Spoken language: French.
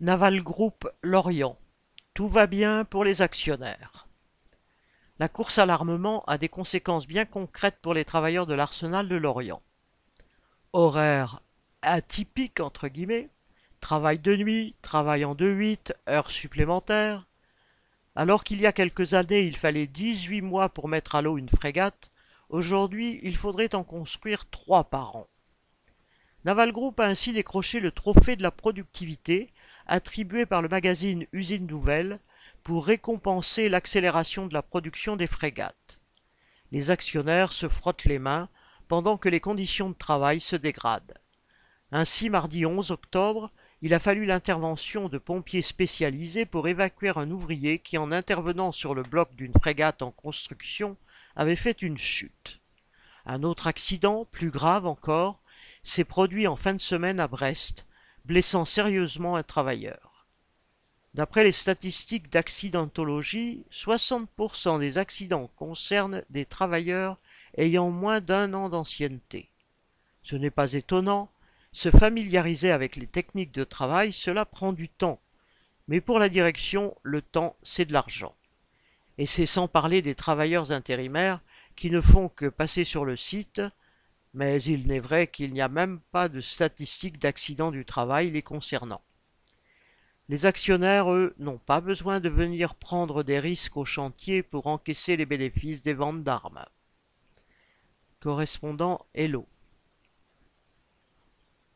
Naval Group Lorient. Tout va bien pour les actionnaires. La course à l'armement a des conséquences bien concrètes pour les travailleurs de l'arsenal de Lorient. Horaires atypiques entre guillemets, travail de nuit, travail en 2-8, heures supplémentaires. Alors qu'il y a quelques années il fallait 18 mois pour mettre à l'eau une frégate, aujourd'hui il faudrait en construire trois par an. Naval Group a ainsi décroché le trophée de la productivité attribué par le magazine Usine Nouvelle pour récompenser l'accélération de la production des frégates. Les actionnaires se frottent les mains pendant que les conditions de travail se dégradent. Ainsi, mardi 11 octobre, il a fallu l'intervention de pompiers spécialisés pour évacuer un ouvrier qui, en intervenant sur le bloc d'une frégate en construction, avait fait une chute. Un autre accident, plus grave encore, s'est produit en fin de semaine à Brest, blessant sérieusement un travailleur. D'après les statistiques d'accidentologie, 60% des accidents concernent des travailleurs ayant moins d'un an d'ancienneté. Ce n'est pas étonnant, se familiariser avec les techniques de travail, cela prend du temps. Mais pour la direction, le temps, c'est de l'argent. Et c'est sans parler des travailleurs intérimaires qui ne font que passer sur le site, mais il n'est vrai qu'il n'y a même pas de statistiques d'accidents du travail les concernant. Les actionnaires, eux, n'ont pas besoin de venir prendre des risques au chantier pour encaisser les bénéfices des ventes d'armes. Correspondant Hello.